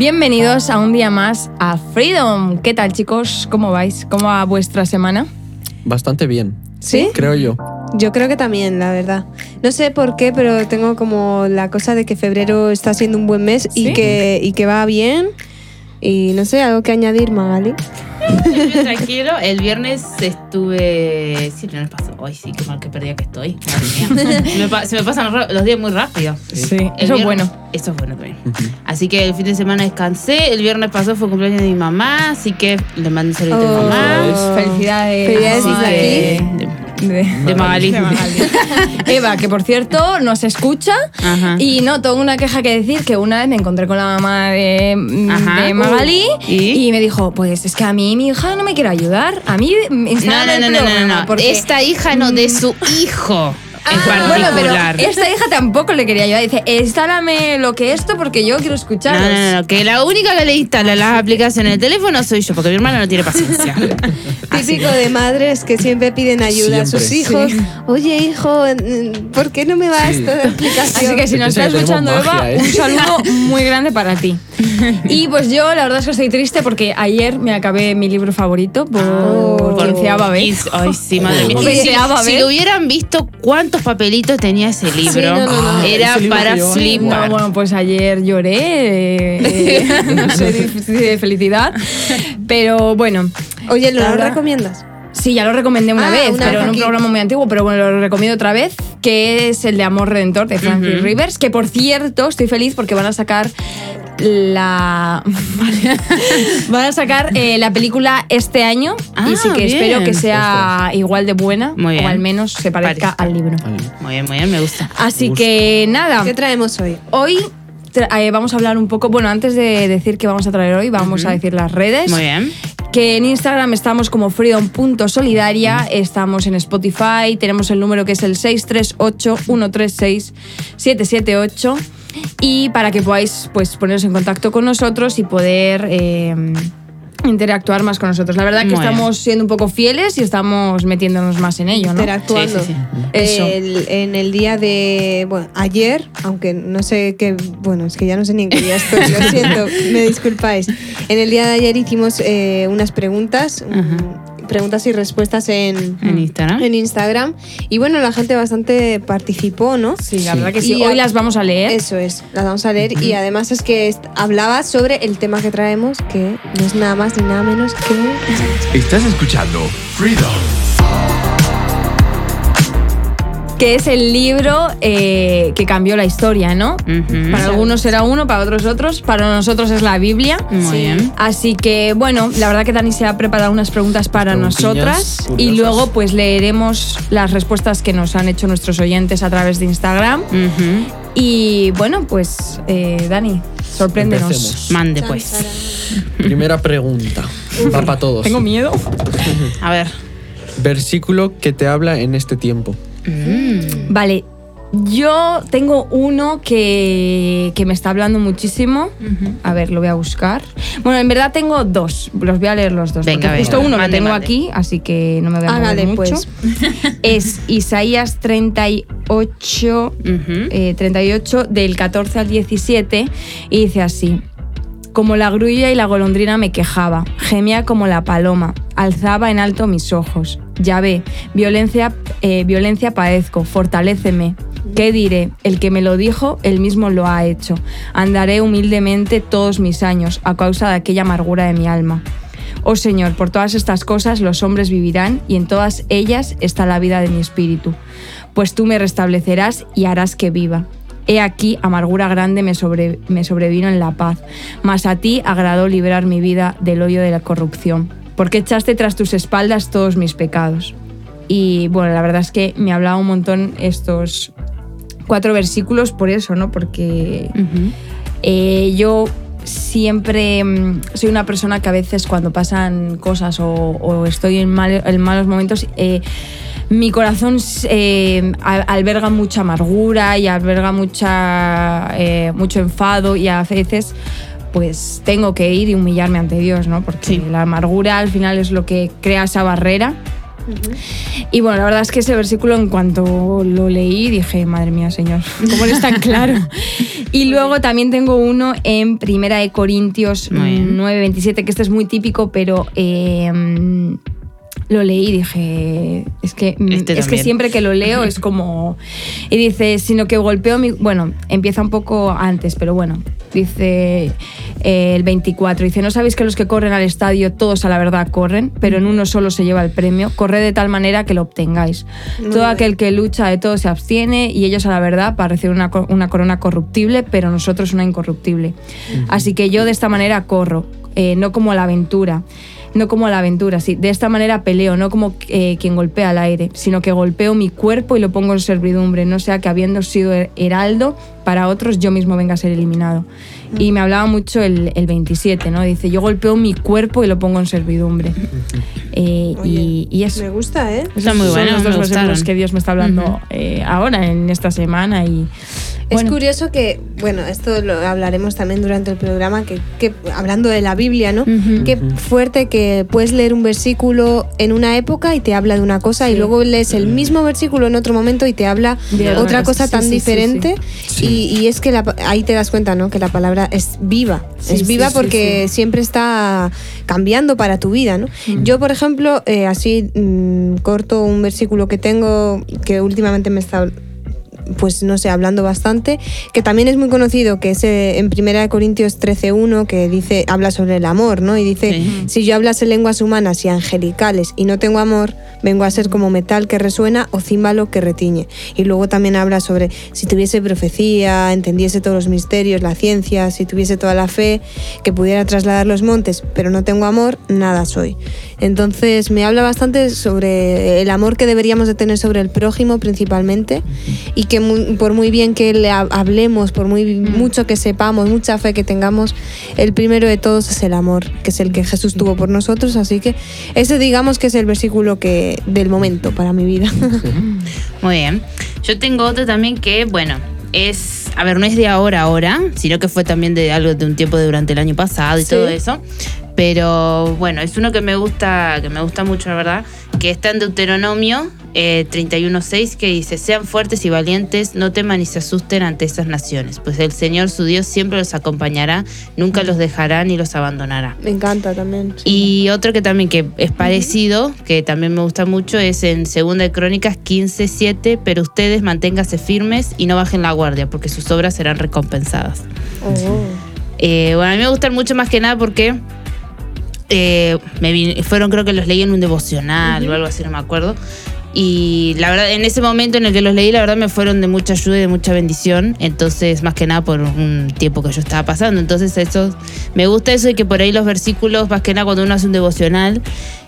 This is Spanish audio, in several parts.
Bienvenidos a un día más a Freedom. ¿Qué tal, chicos? ¿Cómo vais? ¿Cómo va vuestra semana? Bastante bien. ¿Sí? Creo yo. Yo creo que también, la verdad. No sé por qué, pero tengo como la cosa de que febrero está siendo un buen mes ¿Sí? y, que, y que va bien. Y no sé, algo que añadir, Magali. Tranquilo, el viernes estuve. Sí, el viernes pasó. Ay, sí, qué mal que perdida que estoy. Me pa- se me pasan los días muy rápido. Sí, El eso es viernes- bueno. Eso es bueno también. Así que el fin de semana descansé. El viernes pasó fue cumpleaños de mi mamá, así que le mandé un saludo a Oh. mi mamá. Felicidades. Felicidades Así que- De, De Magali. de Magali. Eva, que por cierto nos escucha Ajá. y no, tengo una queja que decir que una vez me encontré con la mamá de, de Magali Uh, ¿y? y me dijo, pues es que a mí mi hija no me quiere ayudar, a mí me No, no, no, no, no, no. porque- Esta hija no, de su hijo en Ah, bueno, pero particular. esta hija tampoco le quería ayudar. Dice, instálame lo que esto porque yo quiero No, escucharos. no, no, no, que la única que le instala las aplicaciones en el teléfono soy yo, porque mi hermana no tiene paciencia. Típico de madres que siempre piden ayuda a sus Siempre. hijos. Oye, hijo, ¿por qué no me va Sí. esto de aplicación? Así que si nos estás escuchando, Eva, magia, ¿eh? un saludo muy grande para ti. Y pues yo, la verdad es que estoy triste porque ayer me acabé mi libro favorito por Oh. quinceava vez. Ay, sí, madre mía. Si, si lo hubieran visto cuántos papelitos tenía ese libro, no, no, no. era Ese libro para yo- No, flipar. bueno, pues ayer lloré, eh, eh, no sé de, de felicidad, pero bueno. Oye, ¿lo recomiendas? Sí, ya lo recomendé una Ah, vez, una pero vez en un programa muy antiguo, pero bueno, lo recomiendo otra vez, que es el de Amor Redentor de Francis. Rivers, que por cierto estoy feliz porque van a sacar la van a sacar eh, la película este año y Ah, sí que bien. espero que sea igual de buena Muy bien. o al menos se parezca al libro. Muy bien, muy bien, me gusta. Así que nada, ¿Qué traemos hoy? hoy tra- eh, vamos a hablar un poco, bueno, antes de decir qué vamos a traer hoy, vamos a decir las redes. Muy bien. Que en Instagram estamos como freedom.solidaria, estamos en Spotify, tenemos el número que es el 638-136-778 y para que podáis pues, poneros en contacto con nosotros y poder eh, interactuar más con nosotros. La verdad que Muy bien. estamos siendo un poco fieles y estamos metiéndonos más en ello, ¿no? Interactuando. Sí, sí, sí. Eso. El- en el día de. Bueno, ayer, aunque no sé qué. Bueno, es que ya no sé ni en qué día estoy, lo siento, me disculpáis. En el día de ayer hicimos eh, unas preguntas, mm, preguntas y respuestas en, En Instagram. en Instagram. Y bueno, la gente bastante participó, ¿no? Sí, la Sí. verdad que sí. Y Hoy las vamos a leer. Eso es, las vamos a leer. Y además es que hablaba sobre el tema que traemos, que no es nada más ni nada menos que. Estás escuchando Freedom. Que es el libro eh, que cambió la historia, ¿no? Para algunos será uno, para otros otros, para nosotros es la Biblia. Muy Sí. bien. Así que bueno, la verdad que Dani se ha preparado unas preguntas para nosotras y luego pues leeremos las respuestas que nos han hecho nuestros oyentes a través de Instagram. Y bueno, pues eh, Dani, sorpréndenos. Empecemos. Mande pues. Primera pregunta. Va para todos. Tengo miedo. A ver. Versículo que te habla en este tiempo. Vale, yo tengo uno que, que me está hablando muchísimo. A ver, lo voy a buscar. Bueno, en verdad tengo dos. Los voy a leer los dos. Venga, justo uno lo Mande, tengo mande. aquí, así que no me voy a mover Hágale, mucho. pues. Es Isaías 38, Ujú. eh, 38 del 14 al 17 y dice así. Como la grulla y la golondrina me quejaba, gemía como la paloma, alzaba en alto mis ojos. Ya ve, violencia, eh, violencia padezco, fortaléceme. ¿Qué diré? El que me lo dijo, él mismo lo ha hecho. Andaré humildemente todos mis años a causa de aquella amargura de mi alma. Oh Señor, por todas estas cosas los hombres vivirán y en todas ellas está la vida de mi espíritu. Pues tú me restablecerás y harás que viva. He aquí, amargura grande me, sobre- me sobrevino en la paz, mas a ti agradó librar mi vida del hoyo de la corrupción, porque echaste tras tus espaldas todos mis pecados. Y bueno, la verdad es que me hablaba un montón estos cuatro versículos por eso, ¿no? Porque eh, yo siempre mm, soy una persona que a veces cuando pasan cosas o, o estoy en, mal- en malos momentos, eh, mi corazón eh, al- alberga mucha amargura y alberga mucha, mucho enfado y a veces pues tengo que ir y humillarme ante Dios, ¿no? Porque Sí. la amargura al final es lo que crea esa barrera Y bueno, la verdad es que ese versículo en cuanto lo leí dije, madre mía, Señor, ¿cómo es tan claro? y luego también tengo uno en Primera de Corintios Muy bien. 9:27, que este es muy típico, pero eh, lo leí y dije, es que, mm, Este es que siempre que lo leo es como... Y dice, sino que golpeo mi... Bueno, empieza un poco antes, pero bueno, dice eh, el 24, dice, no sabéis que los que corren al estadio todos a la verdad corren, pero en uno solo se lleva el premio, corred de tal manera que lo obtengáis. Muy Todo bien. aquel que lucha de todo se abstiene y ellos a la verdad para recibir una, una corona corruptible, pero nosotros una incorruptible. Así que yo de esta manera corro, eh, no como a la aventura. No como a la aventura, sí. De esta manera peleo, no como eh, quien golpea al aire, sino que golpeo mi cuerpo y lo pongo en servidumbre, no sea que habiendo sido her- heraldo para otros yo mismo venga a ser eliminado. Y me hablaba mucho el, el 27, ¿no? Dice, yo golpeo mi cuerpo y lo pongo en servidumbre. Eh, y, Oye, y eso. Me gusta, ¿eh? Está muy Son bueno, los dos versículos que Dios me está hablando Ujú. eh, ahora, en esta semana. Y, Es bueno, curioso que, bueno, esto lo hablaremos también durante el programa, que, que hablando de la Biblia, ¿no? Ujú. Qué fuerte que puedes leer un versículo en una época y te habla de una cosa y Sí. luego lees el mismo versículo en otro momento y te habla De otra cosa. Sí, tan sí, sí, diferente. sí. Y, y es que la ahí te das cuenta, ¿no? Que la palabra es viva. Sí, es viva sí, porque siempre está cambiando para tu vida, ¿no? Yo, por ejemplo, eh, así mm, corto un versículo que tengo que últimamente me está pues no sé, hablando bastante, que también es muy conocido, que es eh, en 1 Corintios 13.1, que dice, habla sobre el amor, ¿no? Y dice, Sí. si yo hablase lenguas humanas y angelicales y no tengo amor, vengo a ser como metal que resuena o címbalo que retiñe. Y luego también habla sobre si tuviese profecía, entendiese todos los misterios, la ciencia, si tuviese toda la fe, que pudiera trasladar los montes, pero no tengo amor, nada soy. Entonces me habla bastante sobre el amor que deberíamos de tener sobre el prójimo principalmente y que mu- por muy bien que le ha- hablemos, por muy mucho que sepamos, mucha fe que tengamos, el primero de todos es el amor, que es el que Jesús tuvo por nosotros, así que ese digamos que es el versículo que del momento para mi vida. Muy bien. Yo tengo otro también que, bueno, es, a ver, no es de ahora ahora, sino que fue también de algo de un tiempo de durante el año pasado y Sí. todo eso. Pero bueno, es uno que me gusta, que me gusta mucho, la verdad, que está en Deuteronomio eh, 31.6, que dice, sean fuertes y valientes, no teman ni se asusten ante esas naciones, pues el Señor su Dios siempre los acompañará, nunca los dejará ni los abandonará. me encanta también. Y otro que también que es parecido, que también me gusta mucho, es en Segunda de Crónicas 15:7, pero ustedes manténganse firmes y no bajen la guardia, porque sus obras serán recompensadas. Oh. Eh, bueno, a mí me gustan mucho más que nada porque eh, me vin- fueron, creo que los leí en un devocional o algo así, no me acuerdo. Y la verdad, en ese momento en el que los leí, la verdad me fueron de mucha ayuda y de mucha bendición. Entonces, más que nada por un tiempo que yo estaba pasando. Entonces, eso, me gusta eso y que por ahí los versículos, más que nada cuando uno hace un devocional,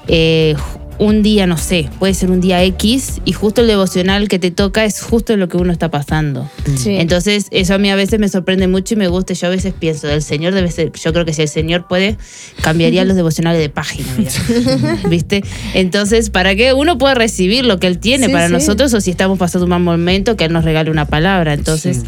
eh, un día, no sé, puede ser un día X y justo el devocional que te toca es justo lo que uno está pasando. Sí. Entonces, eso a mí a veces me sorprende mucho y me gusta. Yo a veces pienso, el Señor debe ser, yo creo que si el Señor puede, cambiaría los devocionales de página, mira. ¿viste? Entonces, para que uno pueda recibir lo que Él tiene Sí, para sí. nosotros o si estamos pasando un mal momento, que Él nos regale una palabra. Entonces,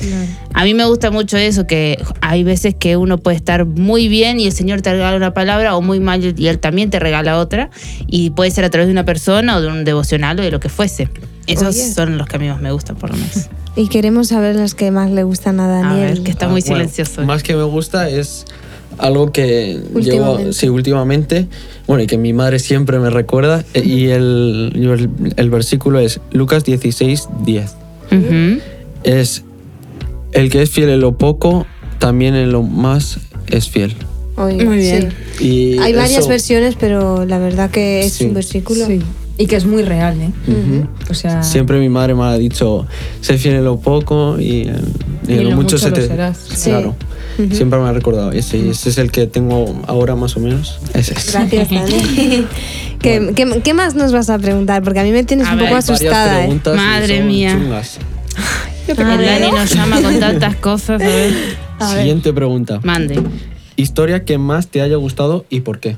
a mí me gusta mucho eso, que hay veces que uno puede estar muy bien y el Señor te regala una palabra o muy mal y Él también te regala otra. Y puede ser a través de una persona o de un devocional o de lo que fuese. Esos Oye. son los que a mí más me gustan, por lo menos. Y queremos saber las que más le gustan a A Daniel. ver, que está Ah, muy bueno, silencioso. Más que me gusta es algo que Últimamente. llevo sí, últimamente, bueno, y que mi madre siempre me recuerda, e- y el, el, el versículo es Lucas 16, 10. Ujú. Es el que es fiel en lo poco, también en lo más es fiel. Oye, Muy bien. sí. Y Hay varias eso- versiones, pero la verdad que es Sí. un versículo. Sí. Y que es muy real, ¿eh? Ujú. O sea, Siempre mi madre me ha dicho, sé fiel en lo poco y, en- y en Y lo lo mucho mucho se lo te... serás. Sí. Claro. Siempre me ha recordado. Ese, ese es el que tengo ahora más o menos. Ese es. Gracias, Dani. ¿Qué, qué, qué más nos vas a preguntar? Porque a mí me tienes A un ver, poco asustada. ¿eh? preguntas y Madre mía. chungas. El Dani nos llama con tantas cosas. A ver, Siguiente pregunta. mande. Historia que más te haya gustado y por qué.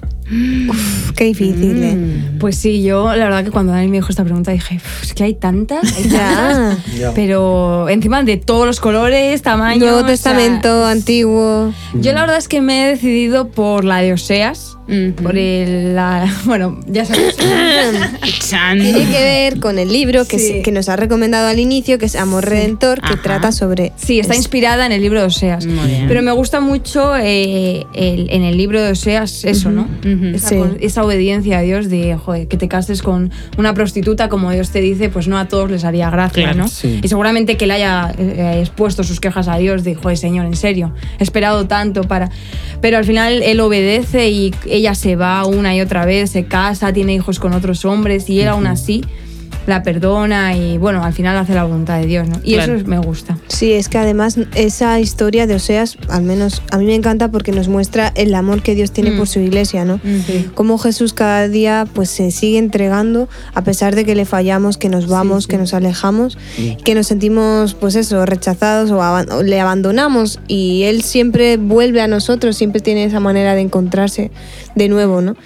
Uf, qué difícil, ¿eh? Mm. Pues sí, yo la verdad que cuando Dani me dijo esta pregunta dije, "Uf, es que hay tantas, hay tantas". Pero encima de todos los colores, tamaños. Nuevo o sea, Testamento, antiguo. Yo la verdad es que me he decidido por la de Oseas. Por el, la, bueno, ya sabes. Tiene que ver con el libro que, Sí. se- que nos ha recomendado al inicio, que es Amor Redentor, que Ajá. trata sobre... Sí, está es- inspirada en el libro de Oseas. Pero me gusta mucho eh, el- en el libro de Oseas eso, ¿no? Esa, Sí. con- esa obediencia a Dios de, joder, que te cases con una prostituta, como Dios te dice, pues no a todos les haría gracia, Claro. ¿no? Sí. Y seguramente que él haya eh, expuesto sus quejas a Dios de, joder, Señor, en serio, he esperado tanto para... Pero al final él obedece y ella se va una y otra vez, se casa, tiene hijos con otros hombres y él aún así la perdona y, bueno, al final hace la voluntad de Dios, ¿no? Y Claro. eso me gusta. Sí, es que además esa historia de Oseas, al menos a mí me encanta porque nos muestra el amor que Dios tiene Mm. por su iglesia, ¿no? Sí. Cómo Jesús cada día pues se sigue entregando a pesar de que le fallamos, que nos vamos, sí. que nos alejamos, que nos sentimos pues eso, rechazados o, aban- o le abandonamos y él siempre vuelve a nosotros, siempre tiene esa manera de encontrarse de nuevo, ¿no?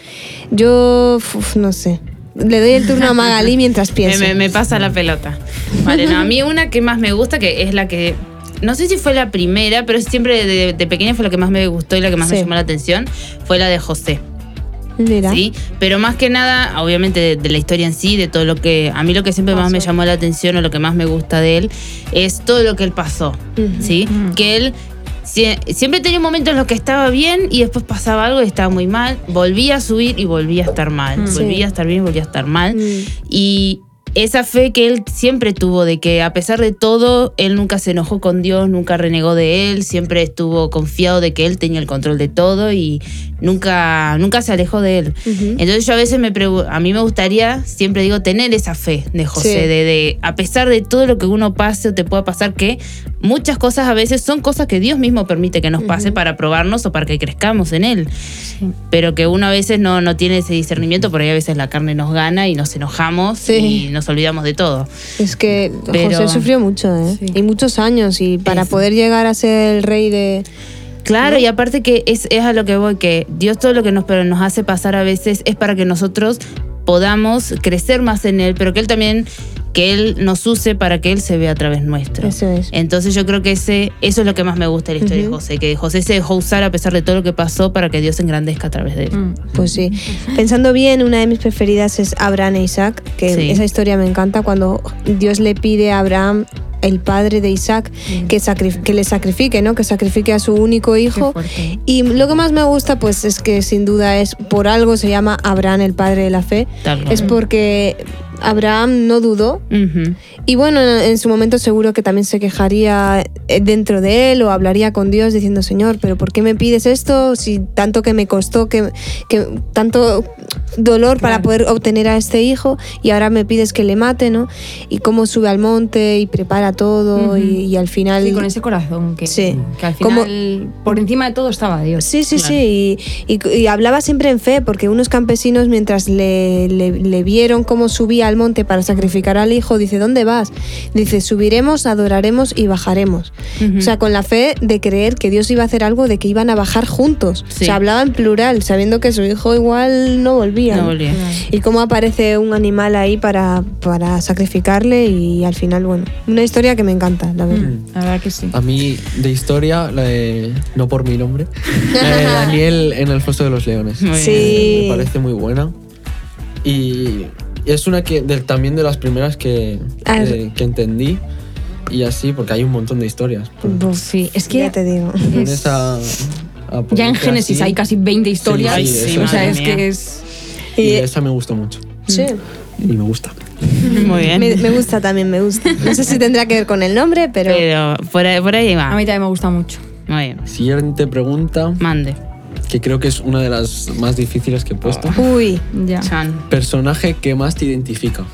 Yo uf, no sé. Le doy el turno a Magalí mientras pienso. me- me pasa la pelota. Vale, no, a mí una que más me gusta, que es la que. No sé si fue la primera, pero siempre de, de pequeña fue la que más me gustó y la que más me llamó la atención, fue la de José. Mira. ¿sí? Pero más que nada, obviamente, de, de la historia en sí, de todo lo que. A mí lo que siempre más me llamó la atención o lo que más me gusta de él es todo lo que él pasó. ¿sí? Que él sie- siempre tenía momentos en los que estaba bien y después pasaba algo y estaba muy mal. Volvía a subir y volvía a estar mal. Sí. Volvía a estar bien y volvía a estar mal. Mm. Y esa fe que él siempre tuvo de que a pesar de todo, él nunca se enojó con Dios, nunca renegó de él, siempre estuvo confiado de que él tenía el control de todo y nunca, nunca se alejó de él. Entonces yo a veces me a mí me gustaría, siempre digo, tener esa fe de José, Sí. de, de a pesar de todo lo que uno pase o te pueda pasar, que muchas cosas a veces son cosas que Dios mismo permite que nos pase para probarnos o para que crezcamos en Él. Pero que uno a veces no, no tiene ese discernimiento, por ahí a veces la carne nos gana y nos enojamos Sí. y nos olvidamos de todo. Es que Pero- José sufrió mucho, ¿eh? Sí. Y muchos años. Y para Es- poder llegar a ser el rey de. Claro, y aparte que es, es a lo que voy, que Dios todo lo que nos, pero nos hace pasar a veces es para que nosotros podamos crecer más en Él, pero que Él también, que Él nos use para que Él se vea a través nuestro. Eso es. Entonces yo creo que ese, eso es lo que más me gusta de la historia de José, que José se dejó usar a pesar de todo lo que pasó para que Dios se engrandezca a través de él. Mm. Pues sí. Pensando bien, una de mis preferidas es Abraham e Isaac, que Sí. esa historia me encanta cuando Dios le pide a Abraham, el padre de Isaac, que, sacri- que le sacrifique, ¿no? Que sacrifique a su único hijo. Y lo que más me gusta, pues es que sin duda es por algo se llama Abraham el padre de la fe. Tal. Es porque Abraham no dudó. Y bueno, en su momento seguro que también se quejaría eh, dentro de él o hablaría con Dios diciendo, Señor, pero ¿por qué me pides esto si tanto que me costó, que, que tanto dolor para poder obtener a este hijo y ahora me pides que le mate, ¿no? Y cómo sube al monte y prepara todo Ujú. y, y al final... Sí, con ese corazón que, Sí. que al Como- final, por encima de todo estaba Dios. Sí, sí, Claro. sí. Y, y- y hablaba siempre en fe, porque unos campesinos, mientras le, le- le vieron cómo subía al monte para sacrificar al hijo, dice, ¿dónde vas? Dice, subiremos, adoraremos y bajaremos. Ujú. O sea, con la fe de creer que Dios iba a hacer algo, de que iban a bajar juntos. Sí. O sea, hablaba en plural, sabiendo que su hijo igual no volvía. ¿no? volvía. Y cómo aparece un animal ahí para, para sacrificarle y al final, bueno, una historia que me encanta, la verdad. Mm, La verdad que sí. A mí, de historia, la de- no por mi nombre, la de Daniel en el foso de los leones. Muy Sí. Me parece muy buena. Y es una que de- también de las primeras que, Ah, que, entendí. Y así, porque hay un montón de historias. Sí, es ya que te digo. Pones a- a ya en Génesis así, hay casi 20 historias. Sí, sí, sí, o sea, es mía. que es... Y Y- esa me gustó mucho. Sí. Y me gusta. Muy bien. Me, me gusta también, me gusta. No sé si tendrá que ver con el nombre, pero... Pero por ahí, por ahí va. A mí también me gusta mucho. Muy bien. Siguiente pregunta, Mande. que creo que es una de las más difíciles que he puesto. Uy, Ya. Chan. Personaje que más te identifica.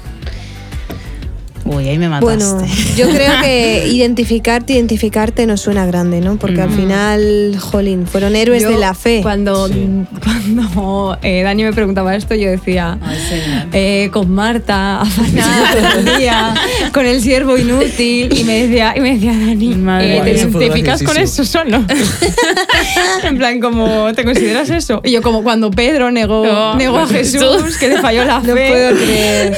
Uy, ahí me mataste. bueno, yo creo que identificarte, identificarte nos suena grande, ¿no? Porque al Mm. final, jolín, fueron héroes Yo, de la fe. Cuando, Sí. cuando eh, Dani me preguntaba esto, yo decía, Ay, eh, con Marta, afanada todo el día, con el siervo inútil, y me decía, y me decía Dani, Madre eh, ¿te identificas con eso solo? en plan, como, ¿te consideras eso? Y yo como cuando Pedro negó, No, negó a Jesús, Jesús. que le falló la fe. No puedo creer.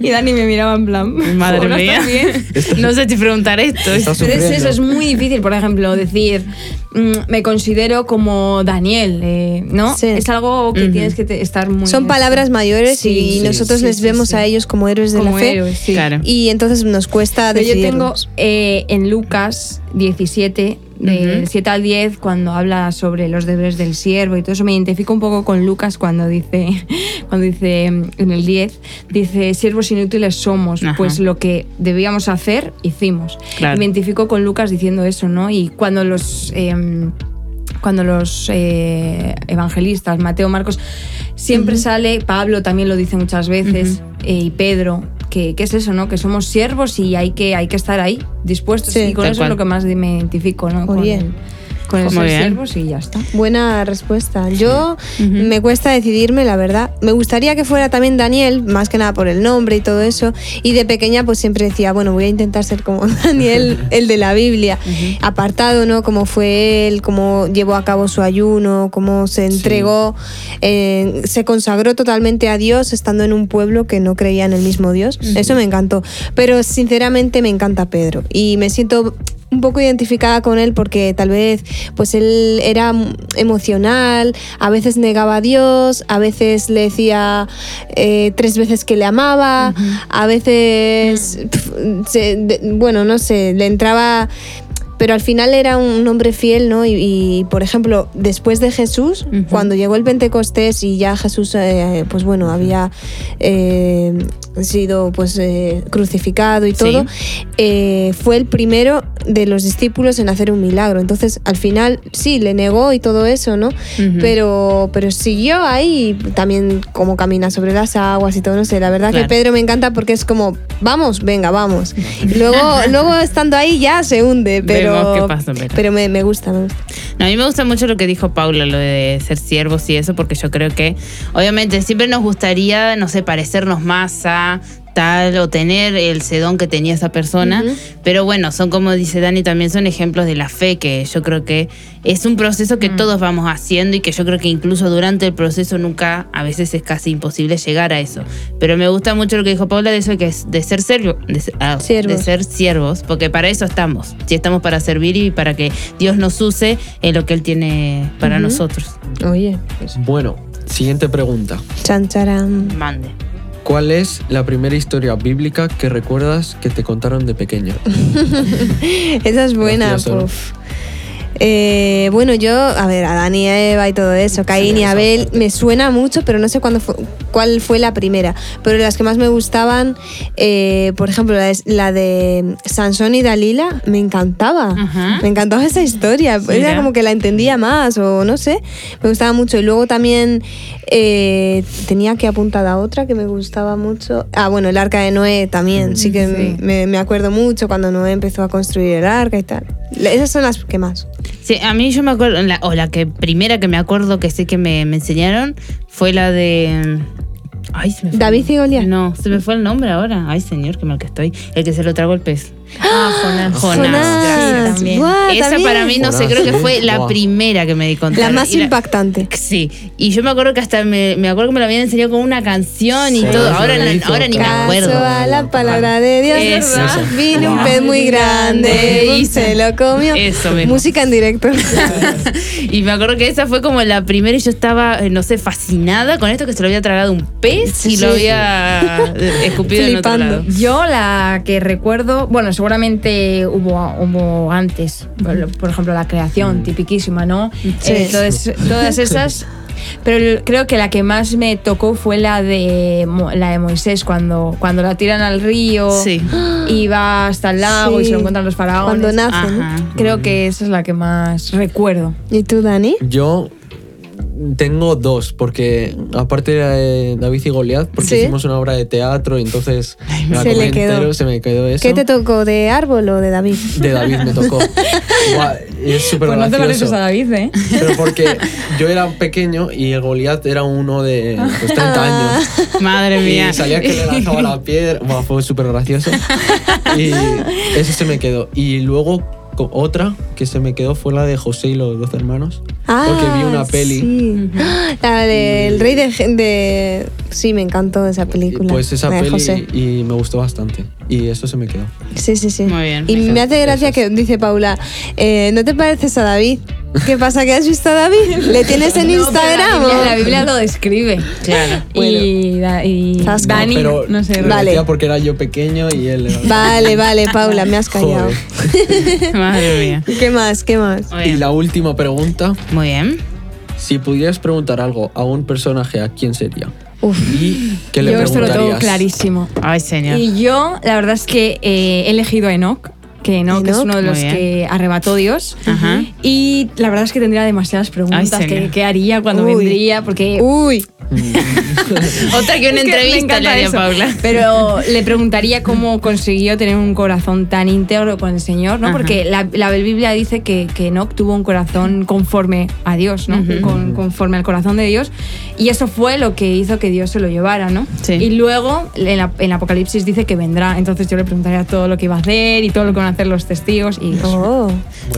Y Dani me miraba en plan. Madre "Hola, mía. ¿estás bien?". No sé si preguntar esto. Pero es eso, es muy difícil, por ejemplo, decir, mm, me considero como Daniel, eh, ¿no? Sí. Es algo que tienes que estar muy... Son palabras mayores Sí, y sí, nosotros sí, les sí, vemos sí. a ellos como héroes de como la fe. héroes, sí. Claro. Y entonces nos cuesta Pero yo tengo eh, en Lucas 17, del Ujú. 7 al 10, cuando habla sobre los deberes del siervo y todo eso, me identifico un poco con Lucas cuando dice, cuando dice mm, en el 10, dice, siervos inútiles somos, Ajá. pues lo que debíamos hacer, hicimos. Claro. Y me identifico con Lucas diciendo eso, ¿no? Y cuando los... em, cuando los eh, evangelistas, Mateo, Marcos, siempre sale, Pablo también lo dice muchas veces, eh, y Pedro, que, que es eso, ¿no? Que somos siervos y hay que, hay que estar ahí, dispuestos. Sí, y con eso cual. es lo que más me identifico, ¿no? Con Oye. Con el Muy ser bien. siervos y ya está. Buena respuesta. Yo me cuesta decidirme, la verdad. Me gustaría que fuera también Daniel, más que nada por el nombre y todo eso. Y de pequeña pues siempre decía, bueno, voy a intentar ser como Daniel, el de la Biblia. Apartado, ¿no? Cómo fue él, cómo llevó a cabo su ayuno, cómo se entregó, eh, se consagró totalmente a Dios estando en un pueblo que no creía en el mismo Dios. Eso me encantó. Pero sinceramente me encanta Pedro. Y me siento un poco identificada con él porque tal vez pues él era emocional, a veces negaba a Dios, a veces le decía eh, tres veces que le amaba, a veces, pf, se- de- bueno, no sé, le entraba... Pero al final era un hombre fiel, ¿no? Y, y, por ejemplo, después de Jesús, cuando llegó el Pentecostés y ya Jesús, eh, pues bueno, había eh, sido pues eh, crucificado y todo, eh, fue el primero de los discípulos en hacer un milagro. Entonces, al final, sí, le negó y todo eso, ¿no? Pero, pero siguió ahí también como camina sobre las aguas y todo, no sé. La verdad Claro. que Pedro me encanta porque es como, vamos, venga, vamos. Luego, luego estando ahí ya se hunde, pero, Qué pasa, pero- pero me, me gusta, me gusta. No, a mí me gusta mucho lo que dijo Paula, lo de ser siervos y eso, porque yo creo que, obviamente, siempre nos gustaría, no sé, parecernos más a tal o tener el sedón que tenía esa persona, Ujú. pero bueno, son como dice Dani, también son ejemplos de la fe, que yo creo que es un proceso que todos vamos haciendo y que yo creo que incluso durante el proceso nunca, a veces es casi imposible llegar a eso. Pero me gusta mucho lo que dijo Paula de eso, que es de ser servo, de, ser- ah, Siervos. de ser siervos, porque para eso estamos. Si estamos para servir y para que Dios nos use en lo que Él tiene para Ujú. nosotros. Oye, pues, Bueno, siguiente pregunta. chan, charan. Mande. ¿Cuál es la primera historia bíblica que recuerdas que te contaron de pequeño? Esa es buena. Puf. Eh, bueno, yo, a ver, Adán y Eva y todo eso, Caín y Abel, me suena mucho, pero no sé cuándo fue, cuál fue la primera. Pero las que más me gustaban, eh, por ejemplo, la de, la de Sansón y Dalila, me encantaba. Ajá. Me encantaba esa historia. Era Mira. como que la entendía más, o no sé, me gustaba mucho. Y luego también eh, tenía que apuntar a otra que me gustaba mucho. Ah, bueno, el arca de Noé también. Sí que Sí. Me, me acuerdo mucho cuando Noé empezó a construir el arca y tal. Esas son las que más. Sí, a mí yo me acuerdo, la- o la que primera que me acuerdo que sé que me, me enseñaron fue la de. Ay, se me fue. David y Goliat. No, se me fue el nombre ahora. Ay, señor, qué mal que estoy. El que se lo tragó el pez. Ah, Jonás. Jonás, gracias. también. Esa también. para mí, no sé, creo que fue la primera que me di cuenta. La más Y impactante. Sí, y yo me acuerdo que hasta me, me acuerdo que me lo habían enseñado con una canción y Sí, todo. Ahora, ni me acuerdo. A la palabra de Dios, Eso. ¿verdad? Eso. Vino un pez muy grande, y se lo comió. Eso mismo. Música en directo. Y me acuerdo que esa fue como la primera y yo estaba, eh, no sé, fascinada con esto que se lo había tragado un pez Sí, y lo había eh, escupido en otro Flipando. lado. Yo la que recuerdo, bueno, seguramente hubo, hubo antes, por, por ejemplo, la creación, tipiquísima, ¿no? Sí. Eh, todas, todas esas. Pero creo que la que más me tocó fue la de la de Moisés, cuando, cuando la tiran al río Sí. y va hasta el lago y se lo encuentran los faraones. Cuando nace, ¿no? Ajá. Creo que esa es la que más recuerdo. ¿Y tú, Dani? Yo tengo dos, porque aparte de David y Goliat, porque Sí. hicimos una obra de teatro y entonces me la Se comí le quedó. entero, se me quedó eso. ¿Qué te tocó, de árbol o de David? de David me tocó. Es súper Pues no te pareces a David, ¿eh? Pero porque yo era pequeño y el Goliat era uno de pues, 30 Ah. años. Madre mía. Y salía que le lanzaba la piedra. Buah, fue súper gracioso. Y eso se me quedó. Y luego otra que se me quedó fue la de José y los doce hermanos. Ah, porque vi una peli. Sí. La del rey de, de- Sí, me encantó esa película. Pues esa peli José. y me gustó bastante. Y eso se me quedó. Sí, sí, sí. Muy bien. Y me hace gracia Esas. que dice Paula, eh, ¿no te pareces a David? ¿Qué pasa? ¿Que has visto a David? ¿Le tienes en No, Instagram? La Biblia, o? la Biblia lo describe. Claro. Y, da- y. Dani, pero no sé. lo Vale. decía porque era yo pequeño y él era... Vale, vale, Paula, me has callado. Joder. Madre mía. ¿Qué más? ¿Qué más? Y la última pregunta. Muy bien. Si pudieras preguntar algo a un personaje, ¿a quién sería? Uf. ¿Y qué le Yo esto lo tengo clarísimo. Ay, señor. Y yo, la verdad es que eh, he elegido a Enoch, que Enoch, es Enoch, uno de los que arrebató Dios. Ajá. Y la verdad es que tendría demasiadas preguntas Ay, que, qué haría, cuando Uy. vendría, porque... Uy, Otra que una Es entrevista le haría. Paula. Pero le preguntaría cómo consiguió tener un corazón tan íntegro con el Señor, ¿no? Ajá. Porque la, la Biblia dice que, que Enoch tuvo un corazón conforme a Dios, ¿no? Ujú. Con- conforme al corazón de Dios. Y eso fue lo que hizo que Dios se lo llevara, ¿no? Sí. Y luego en, la- en Apocalipsis dice que vendrá. Entonces yo le preguntaría todo lo que iba a hacer y todo lo que van a hacer los testigos. Y, oh.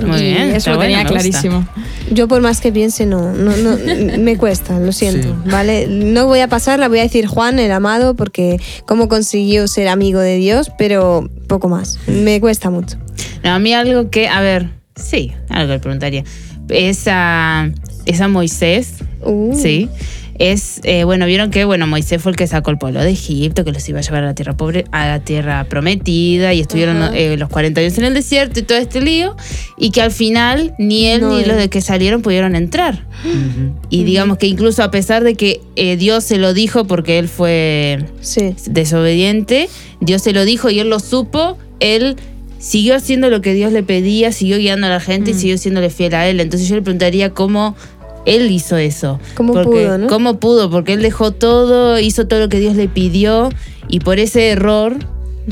Muy y bien. eso lo bueno, tenía clarísimo. yo por más que piense, no, no, no, me cuesta, lo siento, Sí. ¿vale? No voy a pasarla, voy a decir Juan, el amado, porque cómo consiguió ser amigo de Dios, pero poco más. Me cuesta mucho. No, a mí algo que, a ver, sí, algo le preguntaría. Es a, es a Moisés, Uh. sí. Es, eh, bueno, vieron que, bueno, Moisés fue el que sacó el pueblo de Egipto, que los iba a llevar a la tierra pobre, a la tierra prometida, y estuvieron eh, los 40 años en el desierto y todo este lío, y que al final ni él No, ni los de que salieron pudieron entrar. Y digamos que incluso a pesar de que eh, Dios se lo dijo porque él fue Sí. desobediente, Dios se lo dijo y él lo supo, él siguió haciendo lo que Dios le pedía, siguió guiando a la gente y siguió siéndole fiel a él. Entonces yo le preguntaría cómo él hizo eso. ¿Cómo Porque- pudo, no? ¿Cómo pudo? Porque él dejó todo, hizo todo lo que Dios le pidió y por ese error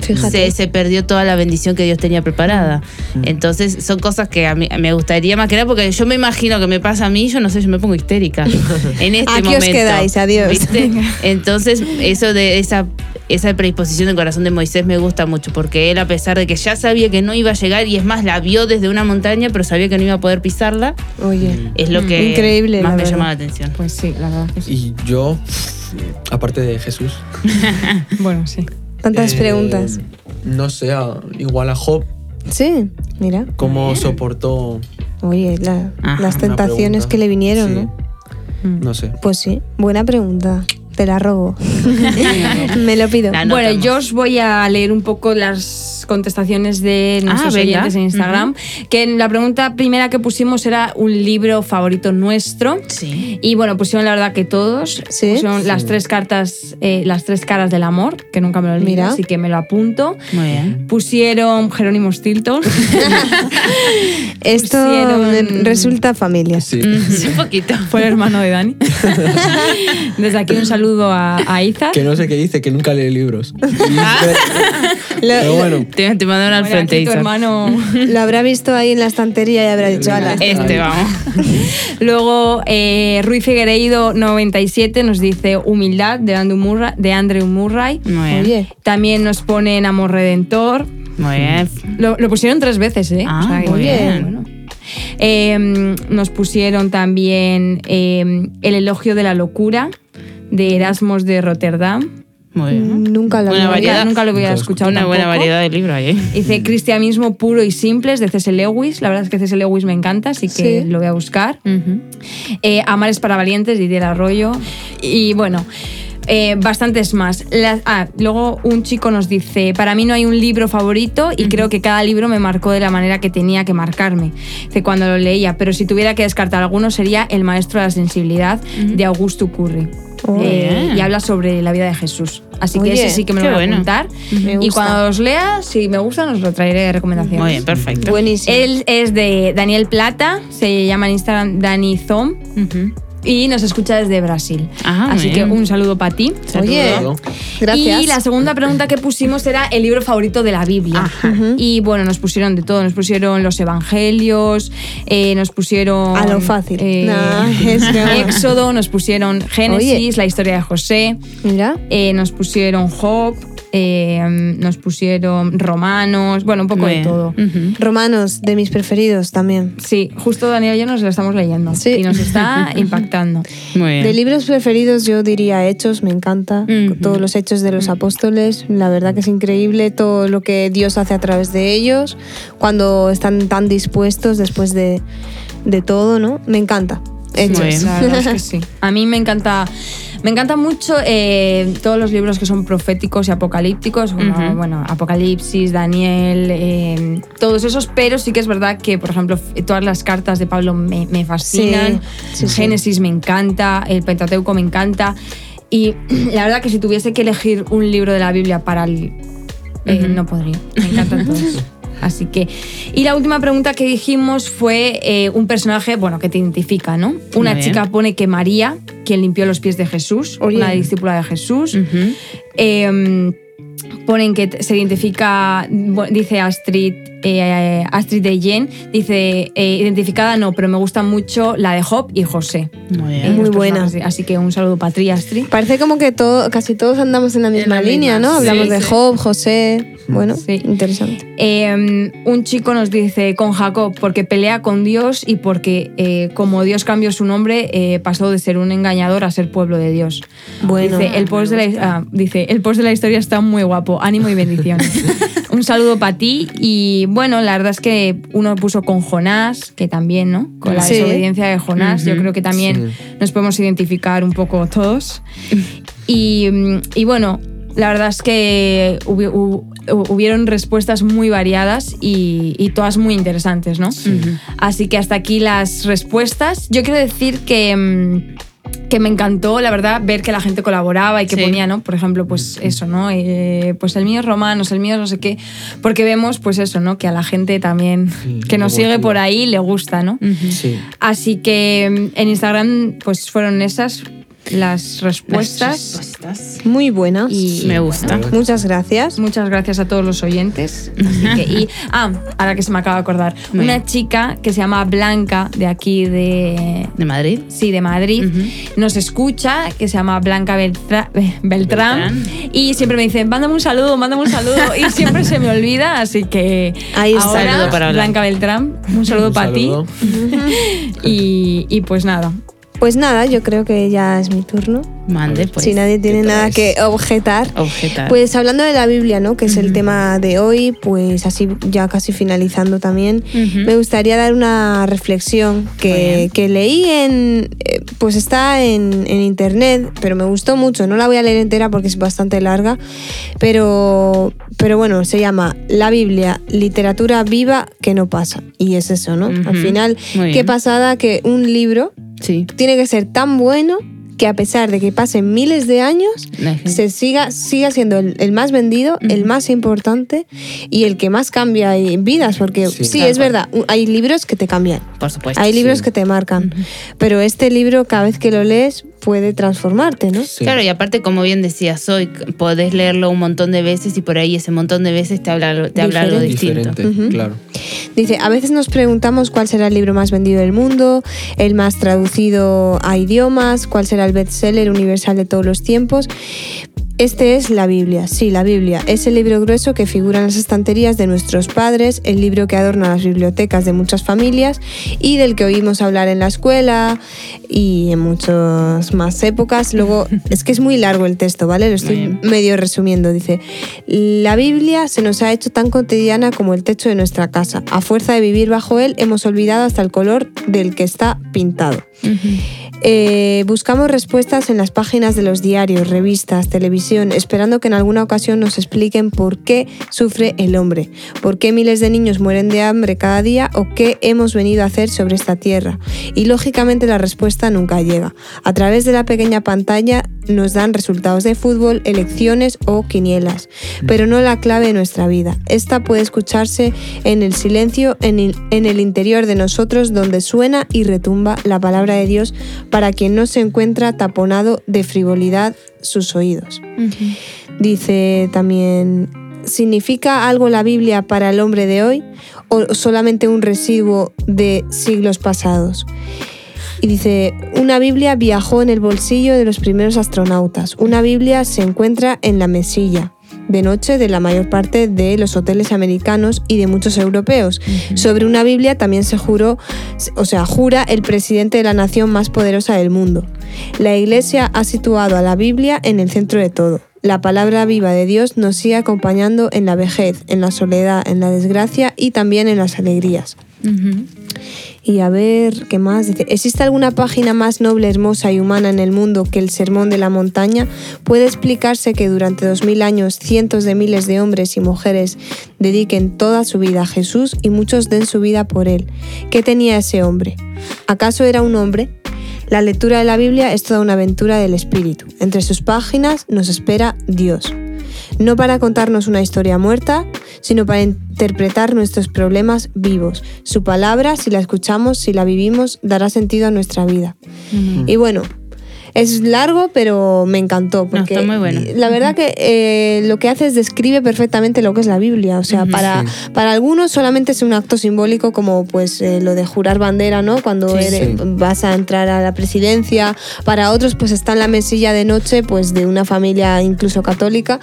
Fíjate. se, se perdió toda la bendición que Dios tenía preparada. Entonces son cosas que a mí me gustaría más que nada porque yo me imagino que me pasa a mí, yo no sé, yo me pongo histérica en este Aquí os momento. quedáis, adiós. ¿viste? Entonces eso de esa esa predisposición del corazón de Moisés me gusta mucho porque él a pesar de que ya sabía que no iba a llegar y es más la vio desde una montaña pero sabía que no iba a poder pisarla Oye. es lo que Increíble, más me verdad. llama la atención. Pues sí, la verdad que sí. Y yo, aparte de Jesús, Bueno, sí. Tantas eh, preguntas. No sé, a- igual a Job, Sí, mira. cómo soportó. Oye, la- Ajá. las una tentaciones pregunta. que le vinieron, Sí, ¿no? No sé. Pues sí, buena pregunta. Te la robo. Me lo pido. Bueno, yo os voy a leer un poco las contestaciones de nuestros Ah, oyentes en Instagram. Que en la pregunta primera que pusimos era un libro favorito nuestro. Sí. Y bueno, pusieron la verdad que todos. Sí. Pusieron las tres cartas, eh, las tres caras del amor, que nunca me lo olvido, Mira. así que me lo apunto. Muy bien. Pusieron Jerónimo Stilton. Esto pusieron- resulta familia. Sí. Sí, un poquito. Fue el hermano de Dani. Desde aquí un saludo a, a Que no sé qué dice, que nunca lee libros. Lo, Pero bueno, Te, te mandaron al frente, aquí tu Isa. hermano. lo habrá visto ahí en la estantería y habrá dicho, ala. Este, vamos. Luego, eh, Rui Figueiredo 97 nos dice Humildad de Andrew Murray. De Andrew Murray. Muy bien. Oye, También nos ponen Amor Redentor. Muy bien. Lo, lo pusieron tres veces, ¿eh? Ah, muy bien. bueno. Eh, nos pusieron también eh, El elogio de la locura de Erasmus de Rotterdam. Muy bien. nunca lo Buena había variedad. Nunca lo había Nunca escuchado. Una buena variedad de libros ahí. ¿eh? Dice Cristianismo puro y simples de C.S. Lewis. La verdad es que C.S. Lewis me encanta, así que Sí. lo voy a buscar. Ujú. Eh, Amar es para valientes, Didier Arroyo. Y bueno, eh, bastantes más. Ah, luego un chico nos dice, para mí no hay un libro favorito y creo que cada libro me marcó de la manera que tenía que marcarme. Dice, cuando lo leía, pero si tuviera que descartar alguno sería El Maestro de la Sensibilidad de Augusto Curry. Oh. Eh, y habla sobre la vida de Jesús. Así que ese sí que me qué lo voy a bueno. apuntar. Me Y gusta. cuando los lea, si me gustan, os lo traeré de recomendaciones. Muy bien, perfecto. buenísimo. Él es de Daniel Plata, se llama en Instagram Dani Zom Ujú. Y nos escucha desde Brasil. Ah, Así que un saludo para ti. Oye, Saludo. gracias. Y la segunda pregunta que pusimos era el libro favorito de la Biblia. Y bueno, nos pusieron de todo. Nos pusieron los evangelios, eh, nos pusieron. A lo fácil. eh, No, es. Éxodo, nos pusieron Génesis, Oye. la historia de José, Mira, eh, nos pusieron Job. Eh, nos pusieron romanos, bueno, un poco de todo. Romanos, de mis preferidos también. Sí, justo Daniel y yo nos lo estamos leyendo Sí. y nos está impactando. Muy bien. De libros preferidos yo diría Hechos, me encanta. Todos los hechos de los apóstoles, la verdad que es increíble todo lo que Dios hace a través de ellos, cuando están tan dispuestos después de, de todo, ¿no? Me encanta. Hechos. Muy bien. La verdad es que sí. A mí me encanta. Me encanta mucho eh, todos los libros que son proféticos y apocalípticos, como, bueno, Apocalipsis, Daniel, eh, todos esos, pero sí que es verdad que, por ejemplo, todas las cartas de Pablo me, me fascinan, Sí, sí, sí. Génesis me encanta, el Pentateuco me encanta, y la verdad que si tuviese que elegir un libro de la Biblia para el... eh, Ujú. No podría, me encantan todos. Así que. Y la última pregunta que dijimos fue eh, un personaje, bueno, que te identifica, ¿no? Una chica pone que María, quien limpió los pies de Jesús, Oye. una discípula de Jesús. Eh, ponen que se identifica, dice Astrid, eh, Astrid de Yen, dice eh, identificada no, pero me gusta mucho la de Job y José. Muy Eh, bien. Muy buena. Así que un saludo para ti, Astrid. Parece como que todo, casi todos andamos en la misma la línea, misma, ¿no? sí, Hablamos de. Job, José. Bueno, Sí. interesante. Eh, un chico nos dice con Jacob porque pelea con Dios y porque eh, como Dios cambió su nombre eh, pasó de ser un engañador a ser pueblo de Dios. Bueno. dice, el post de la, ah, dice el post de la historia está muy guapo, ánimo y bendiciones. un saludo para ti y bueno, la verdad es que uno puso con Jonás, que también, ¿no? Con la Sí. desobediencia de Jonás, yo creo que también nos podemos identificar un poco todos. Y, mm, y bueno, la verdad es que hubi- hu- hubieron respuestas muy variadas y, y todas muy interesantes, ¿no? Así que hasta aquí las respuestas. Yo quiero decir que, mm, que me encantó, la verdad, ver que la gente colaboraba y que Sí. ponía, ¿no? Por ejemplo, pues eso, ¿no? Eh, pues el mío es romanos, el mío es no sé qué. Porque vemos, pues eso, ¿no? Que a la gente también que nos sigue por ahí le gusta, ¿no? Sí. Así que mm, en Instagram, pues fueron esas las respuestas. Respuestas. Muy buena. Y Me gusta. Muchas gracias. Muchas gracias a todos los oyentes. Así que- y, ah, ahora que se me acaba de acordar. Muy Una bien. chica que se llama Blanca, de aquí de. ¿De Madrid? Sí, de Madrid, nos escucha, que se llama Blanca Beltra- Beltrán, Beltrán. y siempre me dice, mándame un saludo, mándame un saludo, y siempre se me olvida, así que Ahí está. ahora, Saludo para Blanca Beltrán, un saludo Un para ti, y, y pues nada, Pues nada, yo creo que ya es mi turno. Mande, pues. si nadie tiene ¿qué nada que objetar. Objetar. Pues hablando de la Biblia, ¿no? Que es el tema de hoy, pues así ya casi finalizando también, me gustaría dar una reflexión que, leí en, eh, pues está en, en internet, pero me gustó mucho. No la voy a leer entera porque es bastante larga, pero, pero bueno, se llama La Biblia, literatura viva que no pasa. Y es eso, ¿no? Al final, qué pasada que un libro Sí. tiene que ser tan bueno que a pesar de que pasen miles de años, se siga, siga siendo el, el más vendido, el más importante y el que más cambia en vidas, porque sí, Sí. es verdad, hay libros que te cambian, Por supuesto. hay libros sí. que te marcan, pero este libro cada vez que lo lees puede transformarte, ¿no? Sí. Claro, y aparte, como bien decías hoy, podés leerlo un montón de veces y por ahí ese montón de veces te habla, te habla algo distinto. Diferente, Ujú. claro. Dice, a veces nos preguntamos cuál será el libro más vendido del mundo, el más traducido a idiomas, cuál será el bestseller universal de todos los tiempos. Este es la Biblia, sí, la Biblia. Es el libro grueso que figura en las estanterías de nuestros padres, el libro que adorna las bibliotecas de muchas familias y del que oímos hablar en la escuela y en muchas más épocas. Luego, es que es muy largo el texto, ¿vale? Lo estoy medio resumiendo. Dice, la Biblia se nos ha hecho tan cotidiana como el techo de nuestra casa. A fuerza de vivir bajo él, hemos olvidado hasta el color del que está pintado. Eh, buscamos respuestas en las páginas de los diarios, revistas, televisión, esperando que en alguna ocasión nos expliquen por qué sufre el hombre, por qué miles de niños mueren de hambre cada día o qué hemos venido a hacer sobre esta tierra. Y lógicamente la respuesta nunca llega. A través de la pequeña pantalla nos dan resultados de fútbol, elecciones o quinielas, pero no la clave de nuestra vida. Esta puede escucharse en el silencio, en el, en el interior de nosotros, donde suena y retumba la palabra de Dios para quien no se encuentra taponado de frivolidad sus oídos. Dice también, ¿significa algo la Biblia para el hombre de hoy o solamente un residuo de siglos pasados? Y dice, una Biblia viajó en el bolsillo de los primeros astronautas. Una Biblia se encuentra en la mesilla. de noche de la mayor parte de los hoteles americanos y de muchos europeos. Sobre una Biblia también se juró, o sea, jura el presidente de la nación más poderosa del mundo. La Iglesia ha situado a la Biblia en el centro de todo. La palabra viva de Dios nos sigue acompañando en la vejez, en la soledad, en la desgracia y también en las alegrías. Y a ver, ¿qué más? Dice, ¿existe alguna página más noble, hermosa y humana en el mundo que el Sermón de la Montaña? Puede explicarse que durante dos mil años cientos de miles de hombres y mujeres dediquen toda su vida a Jesús y muchos den su vida por él. ¿Qué tenía ese hombre? ¿Acaso era un hombre? La lectura de la Biblia es toda una aventura del espíritu. Entre sus páginas nos espera Dios. No para contarnos una historia muerta, sino para interpretar nuestros problemas vivos. Su palabra, si la escuchamos, si la vivimos, dará sentido a nuestra vida. Y bueno, es largo, pero me encantó. Porque está muy bueno. La verdad que eh, lo que hace es describe perfectamente lo que es la Biblia. O sea, para, para algunos solamente es un acto simbólico como pues eh, lo de jurar bandera, ¿no? Cuando Sí, eres- sí. vas a entrar a la presidencia. Para otros pues está en la mesilla de noche pues de una familia incluso católica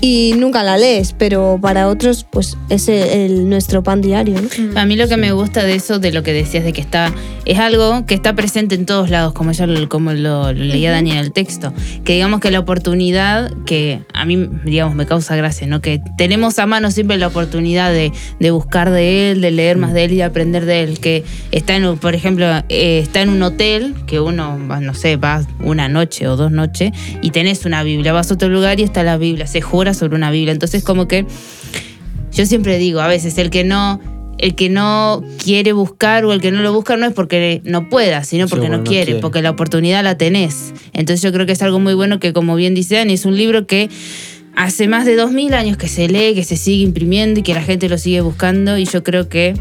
y nunca la lees. Pero para otros pues es el, el- nuestro pan diario, ¿no? A mí lo que me gusta de eso, de lo que decías, de que está, es algo que está presente en todos lados, como ya lo, como lo, lo leía Dani en el texto. Que digamos que la oportunidad, que a mí, digamos, me causa gracia, ¿no? Que tenemos a mano siempre la oportunidad de, de buscar de él, de leer más de él y de aprender de él. Que está en, un- por ejemplo, eh, está en un hotel, que uno, no sé, va una noche o dos noches y tenés una Biblia, vas a otro lugar y está la Biblia, se jura sobre una Biblia. Entonces, como que yo siempre digo, a veces el que no el que no quiere buscar o el que no lo busca no es porque no pueda, sino Sí, porque bueno, no quiere. porque la oportunidad la tenés. Entonces yo creo que es algo muy bueno que, como bien dice Dani, es un libro que hace más de 2000 años que se lee, que se sigue imprimiendo y que la gente lo sigue buscando y yo creo que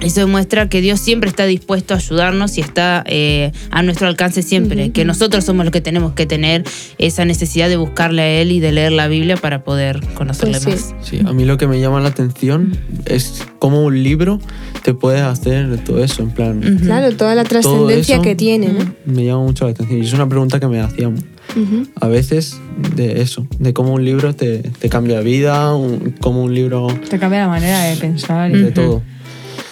eso demuestra que Dios siempre está dispuesto a ayudarnos y está eh, a nuestro alcance siempre, que nosotros somos los que tenemos que tener esa necesidad de buscarle a Él y de leer la Biblia para poder conocerle Pues sí. más. Sí, a mí lo que me llama la atención es cómo un libro te puede hacer todo eso, en plan, Ujú. Claro, toda la trascendencia que tiene, ¿no? me llama mucho la atención. Y es una pregunta que me hacían Ujú. a veces de eso, de cómo un libro te, te cambia la vida, un- cómo un libro Te cambia la manera de pensar y, de todo.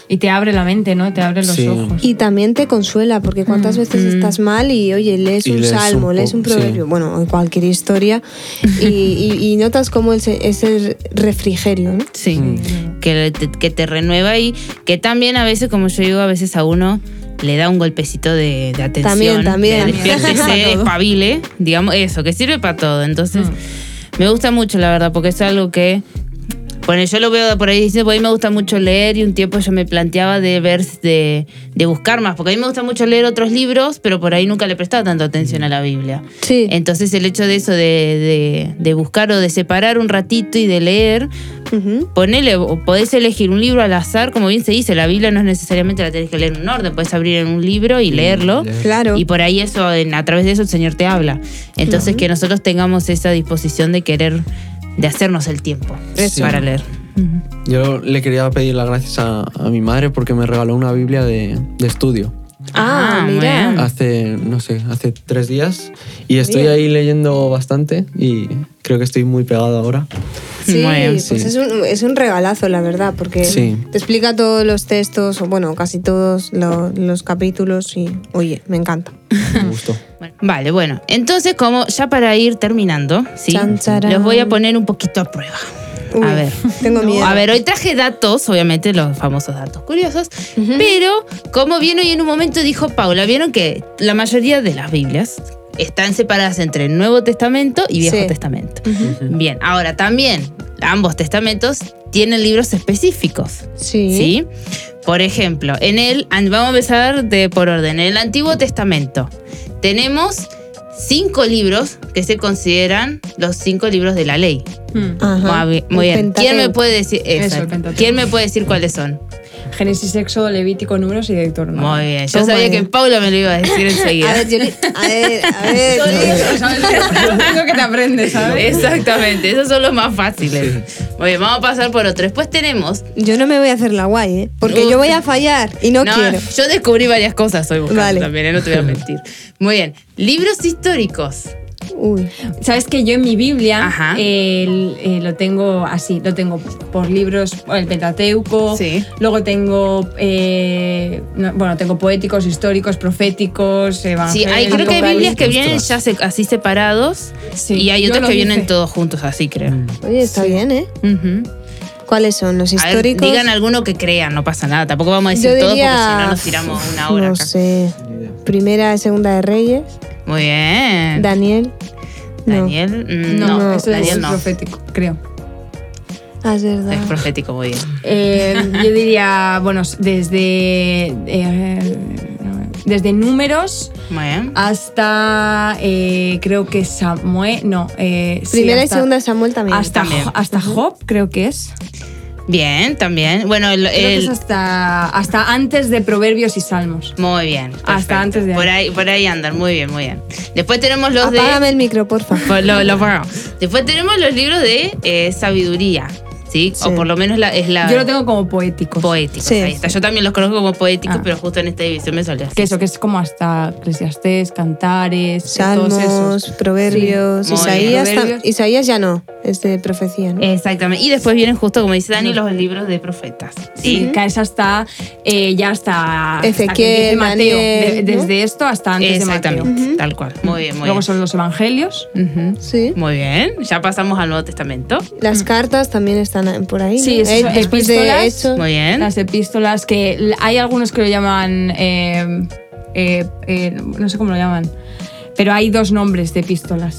Y te abre la mente, ¿no? Te abre los Sí. ojos. Y también te consuela, porque cuántas veces estás mal y oye, lees Y un lees salmo, un lees un proverbio, sí. bueno, cualquier historia, y, y- y notas como es ese refrigerio, ¿no? Sí, Mm. que, te, que te renueva y que también a veces, como yo digo, a veces a uno le da un golpecito de, de atención. También, también. De despiértese, espabile, digamos, eso, que sirve para todo. Entonces, Mm. me gusta mucho, la verdad, porque es algo que. Bueno, yo lo veo por ahí diciendo, pues a mí me gusta mucho leer y un tiempo yo me planteaba de ver, de, de buscar más, porque a mí me gusta mucho leer otros libros, pero por ahí nunca le prestaba tanta atención a la Biblia. Sí. Entonces el hecho de eso, de, de- de buscar o de separar un ratito y de leer, Ujú. ponele, o podés elegir un libro al azar, como bien se dice, la Biblia no es necesariamente la tenés que leer en un orden, puedes abrir en un libro y leerlo. leer. Claro. Y por ahí eso, en- a través de eso el Señor te habla. Entonces que nosotros tengamos esa disposición de querer, de hacernos el tiempo Eso. para leer. Yo le quería pedir las gracias a, a mi madre porque me regaló una Biblia de, de estudio Ah, Ah, mira. bueno. hace, no sé, hace tres días. Y estoy Bien. ahí leyendo bastante y creo que estoy muy pegado ahora. Sí, Muy bien, pues sí. es, un, es un regalazo, la verdad, porque Sí. te explica todos los textos, o bueno, casi todos lo- los capítulos y, oye, me encanta. Me gustó. Bueno, vale, bueno. Entonces, como ya para ir terminando, ¿sí? Chan, los voy a poner un poquito a prueba. Uy, a ver. Tengo miedo. A ver, hoy traje datos, obviamente los famosos datos curiosos, pero como bien hoy en un momento dijo Paula, vieron que la mayoría de las Biblias están separadas entre el Nuevo Testamento y Viejo Sí. Testamento. Bien, ahora también ambos testamentos tienen libros específicos. Sí. ¿Sí? Por ejemplo, en el, vamos a empezar de por orden. En el Antiguo Testamento tenemos cinco libros que se consideran los cinco libros de la ley. Mm. Ajá. Muy bien. muy El bien. ¿Quién me puede decir Eso. ¿Quién me puede decir cuáles son? Génesis, Éxodo, Levítico, Números y Deuteronomio. Muy bien. Yo Toma sabía que Paula me lo iba a decir A enseguida. ver, yo le- a ver, a ver. Tengo que te aprendes, ¿sabes? Exactamente, esos son los más fáciles. Muy bien, vamos a pasar por otro. Después tenemos. Yo no me voy a hacer la guay, ¿eh? Porque Uh. yo voy a fallar y no, quiero. Yo descubrí varias cosas hoy buscando Vale. también, ¿eh? no te voy a mentir. Muy bien. Libros históricos. Uy. Sabes que yo en mi Biblia Ajá. el- eh, lo tengo así, lo tengo por libros, el Pentateuco, Sí. luego tengo, eh, no, bueno, tengo poéticos, históricos, proféticos, Sí, evangélicos. hay, creo que hay Biblias que vienen ya se- así separados Sí, y hay otras que vienen hice. todos juntos, así creo. Oye, está bien, ¿eh? Ujú. ¿Cuáles son los A ver, históricos? digan alguno que crean, no pasa nada. Tampoco vamos a decir Yo todo diría, porque si no nos tiramos una hora No acá. sé. Primera y segunda de Reyes. Muy bien. Daniel. Daniel, mm, No, no, eso Daniel es no. profético, creo. Ah, es verdad. Es profético, muy bien. Eh, yo diría, bueno, desde, eh, desde números Muy bien. hasta eh, creo que Samuel, no, eh, sí, Primera y segunda de Samuel también. Hasta, También. Hasta Job, creo que es. Bien, también. Bueno, el, Creo que el- es hasta, hasta antes de Proverbios y Salmos. muy bien. Hasta antes de por ahí. Por ahí andan, muy bien, muy bien. Después tenemos los de. Apágame el micro, porfa. Pues lo- lo. Después tenemos los libros de eh, sabiduría, ¿sí? Sí. O por lo menos la, es la Yo lo tengo como poéticos. poéticos. Sí. Ahí está. Yo también los conozco como poéticos, Ah. pero justo en esta división me solía Que eso, que es como hasta Eclesiastés, Cantares, todos Salmos, esos. Proverbios, Sí. Isaías. tam-. Isaías ya no, es de profecía, ¿no? Exactamente. Y después vienen justo, como dice Dani, los libros de profetas. Sí, ¿sí? que es hasta eh, ya hasta, Ezequiel, Mateo. Daniel, De- ¿no? desde esto hasta antes de Mateo. Exactamente, tal cual. Muy bien, muy Luego bien. son los evangelios. Sí. Muy bien, ya pasamos al Nuevo Testamento. Las cartas también están por ahí. ¿no? Sí, eso Eh, después de. Muy bien. Las epístolas, que hay algunos que lo llaman, eh, eh, eh, no sé cómo lo llaman, pero hay dos nombres de epístolas.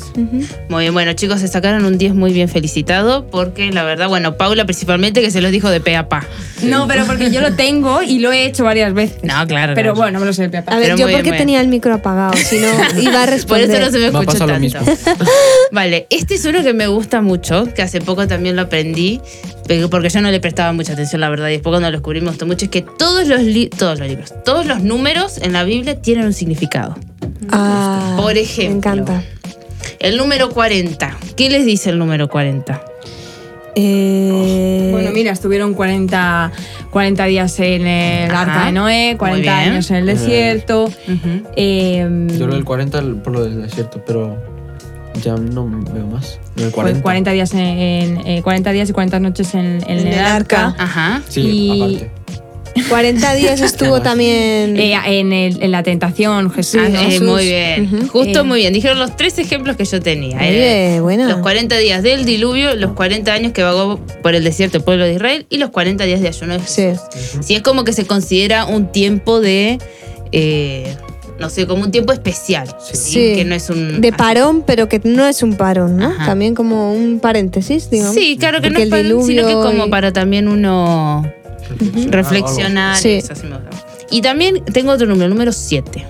Muy bien, bueno chicos, se sacaron un 10 muy bien felicitado porque la verdad, bueno, Paula principalmente que se los dijo de pe a pa. No, pero porque yo lo tengo y lo he hecho varias veces. No, claro. Pero claro. bueno, me lo sé de pie a pa. A ver, Pero yo bien, porque muy tenía el micro apagado, si no iba a Por responder. eso no se me pasado tanto. lo mismo. Vale, este es uno que me gusta mucho, que hace poco también lo aprendí, pero- porque yo no le prestaba mucha atención, la verdad, y después cuando lo descubrí me gustó mucho, es que todos los, li- todos los libros, todos los números en la Biblia tienen un significado. Ah, Por ejemplo. Me encanta. El número 40, ¿qué les dice el número 40? Eh, Bueno, mira, estuvieron 40, 40 días en el Ajá. arca de Noé, 40 bien. años en el desierto. Ujú. eh, Yo lo del 40 por lo del desierto, pero ya no veo más. Lo del fue 40. 40 días, en, en, eh, 40 días y 40 noches en, en En el, el arca. arca. Ajá. Sí, y- aparte. 40 días estuvo también. Eh, en, el- en la tentación, Jesús. Ah, ¿no? eh, muy bien. Ujú. Justo Eh. muy bien. Dijeron los tres ejemplos que yo tenía. Eh, buena. Los 40 días del diluvio, los 40 años que vagó por el desierto el pueblo de Israel y los 40 días de ayuno de Sí. Jesús. Sí, es como que se considera un tiempo de. eh, no sé, como un tiempo especial. ¿sí? Sí. Que no es un. De parón, pero que no es un parón, ¿no? Ajá. También como un paréntesis, digamos. Sí, claro que no Porque es el para, sino que como y- para también uno reflexionar. Sí. Eso sí me gusta. Y también tengo otro número, número 7.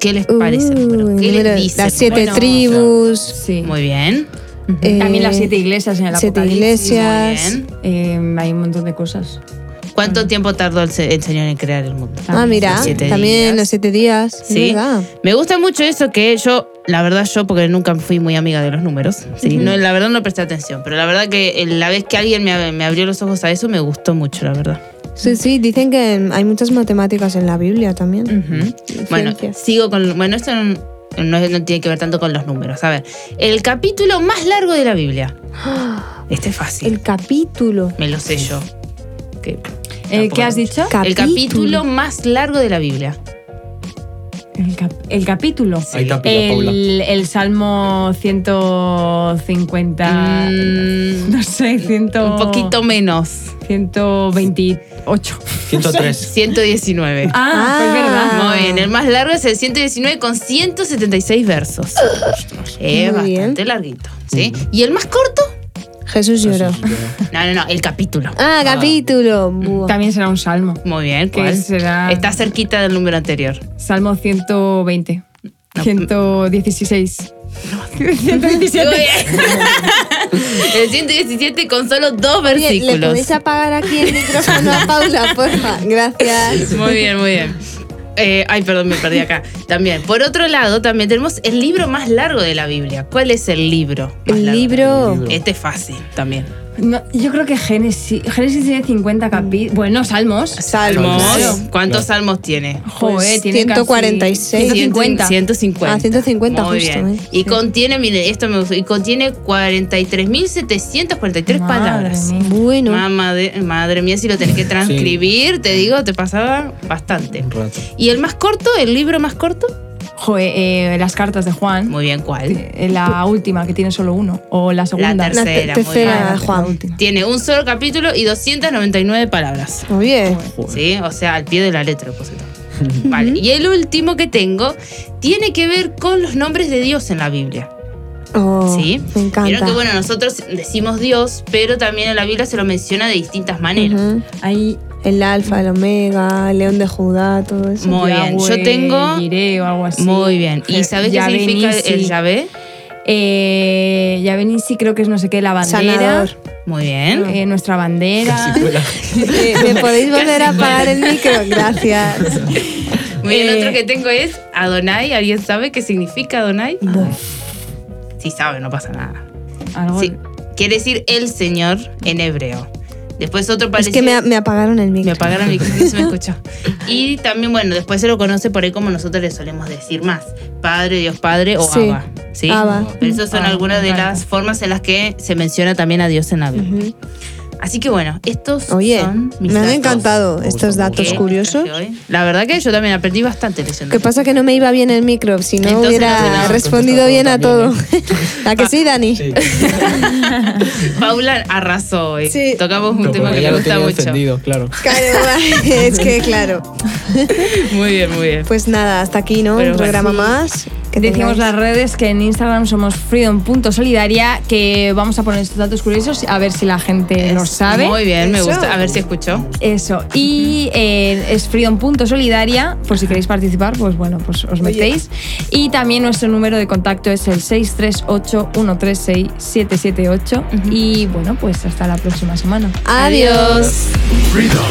¿Qué les parece el número? Uy, ¿Qué número- les dice? Las siete número? tribus. Sí. Muy bien. eh, También las siete iglesias en el siete Apocalipsis. iglesias. Muy bien. Eh, hay un montón de cosas. ¿Cuánto tiempo tardó el, el Señor en crear el mundo? Ah, mira, Los siete también días. los siete días. Sí. Me gusta mucho eso que yo, la verdad yo, porque nunca fui muy amiga de los números, sí, no, la verdad no presté atención, pero la verdad que eh, la vez que alguien me, me abrió los ojos a eso me gustó mucho, la verdad. Sí, sí, dicen que hay muchas matemáticas en la Biblia también. Ujú. Bueno, Ciencias. sigo con... Bueno, esto no, no, no tiene que ver tanto con los números. A ver, el capítulo más largo de la Biblia. Este es fácil. El capítulo. Me lo sé yo. Que- Eh, ¿Qué has dicho? El capítulo más largo de la Biblia. El, cap- el capítulo. Ahí ha pillado, Paula. El, el Salmo 150. Mm, No sé, 100, un poquito menos. 128. 103. 119. Ah, pues verdad. Muy bien, el más largo es el 119 con 176 versos. Es bien. bastante larguito, ¿sí? ¿Y el más corto? Jesús lloró. No, no, no, el capítulo. Ah, capítulo. Buah. También será un salmo. Muy bien, Que ¿cuál? será- Está cerquita del número anterior. Salmo 120. No. 116. Muy 127. bien. el 117 con solo dos Oye, ¿Le versículos. podéis apagar aquí el micrófono a Paula, porfa? Gracias. Muy bien, muy bien. Eh, ay, perdón, me perdí acá. También, por otro lado, también tenemos el libro más largo de la Biblia. ¿Cuál es el libro más El largo? libro. libro. Este es fácil también. No, yo creo que Génesis, Génesis tiene 50 capítulos. Bueno, Salmos. Salmos. ¿Cuántos salmos tiene? Joder, Pues tiene 146. Casi 150. 150. Ah, 150 Muy justo, bien. ¿eh? Y contiene, mire, esto me gustó, y contiene 43.743 Madre palabras. mía. Bueno. Mamá de- madre mía, si lo tenés que transcribir, te digo, te pasaba bastante. Un rato. ¿Y el más corto, el libro más corto? Joder, eh, las cartas de Juan. Muy bien, ¿cuál? Eh, La última, que tiene solo uno. O la segunda. La La tercera, te- muy tercera, bien. Juan. La última. Tiene un solo capítulo y 299 palabras. Muy bien. Joder. ¿Sí? O sea, al pie de la letra. pues. Vale. Y el último que tengo tiene que ver con los nombres de Dios en la Biblia. Oh, ¿Sí? Me encanta. Vieron que bueno, nosotros decimos Dios, pero también en la Biblia se lo menciona de distintas maneras. Hay El alfa, el omega, el león de Judá, todo eso. Muy bien. Yo tengo- o algo así. Muy bien. ¿Y sabes qué Yahvé significa Nissi. el Yahvé? Eh, Yahvé Nissi creo que es no sé qué, la bandera. Sanador. Muy bien. eh, nuestra bandera. Eh, ¿Me podéis volver a apagar el micro? Gracias. Muy bien. Eh, Otro que tengo es Adonai. ¿Alguien sabe qué significa Adonai? Sí sabe, no pasa nada. Algo- Sí. Quiere decir el Señor en hebreo. Después otro Es parecido. que me, me apagaron el micro. Me apagaron el micrófono, no se me escuchó. Y también, bueno, después se lo conoce por ahí como nosotros le solemos decir más. Padre, Dios Padre o Sí. Abba. ¿sí? Abba. Pero esas son Ah, algunas de encanta. las formas en las que se menciona también a Dios en la Biblia. Ujú. Así que bueno, estos Oye, son mis me han datos encantado Me estos datos curiosos. La verdad que yo también aprendí bastante leyendo. ¿Qué pasa que no me iba bien el micro? Si no Entonces hubiera no respondido bien a todo. también, ¿A que sí, Dani? Sí. Paula arrasó hoy. Sí. Tocamos un No, tema que me gusta mucho. claro. Claro, es que claro. Muy bien, muy bien. Pues nada, hasta aquí, ¿no? Pero Un programa más. Que Decimos las redes que en Instagram somos freedom.solidaria, que vamos a poner estos datos curiosos a ver si la gente los sabe. Muy bien, me Eso. gusta. A ver si escuchó. Eso. Y eh, es freedom.solidaria, por si queréis participar, pues bueno, pues os metéis. Y también nuestro número de contacto es el 638-136-778. Y bueno, pues hasta la próxima semana. Adiós. Freedom.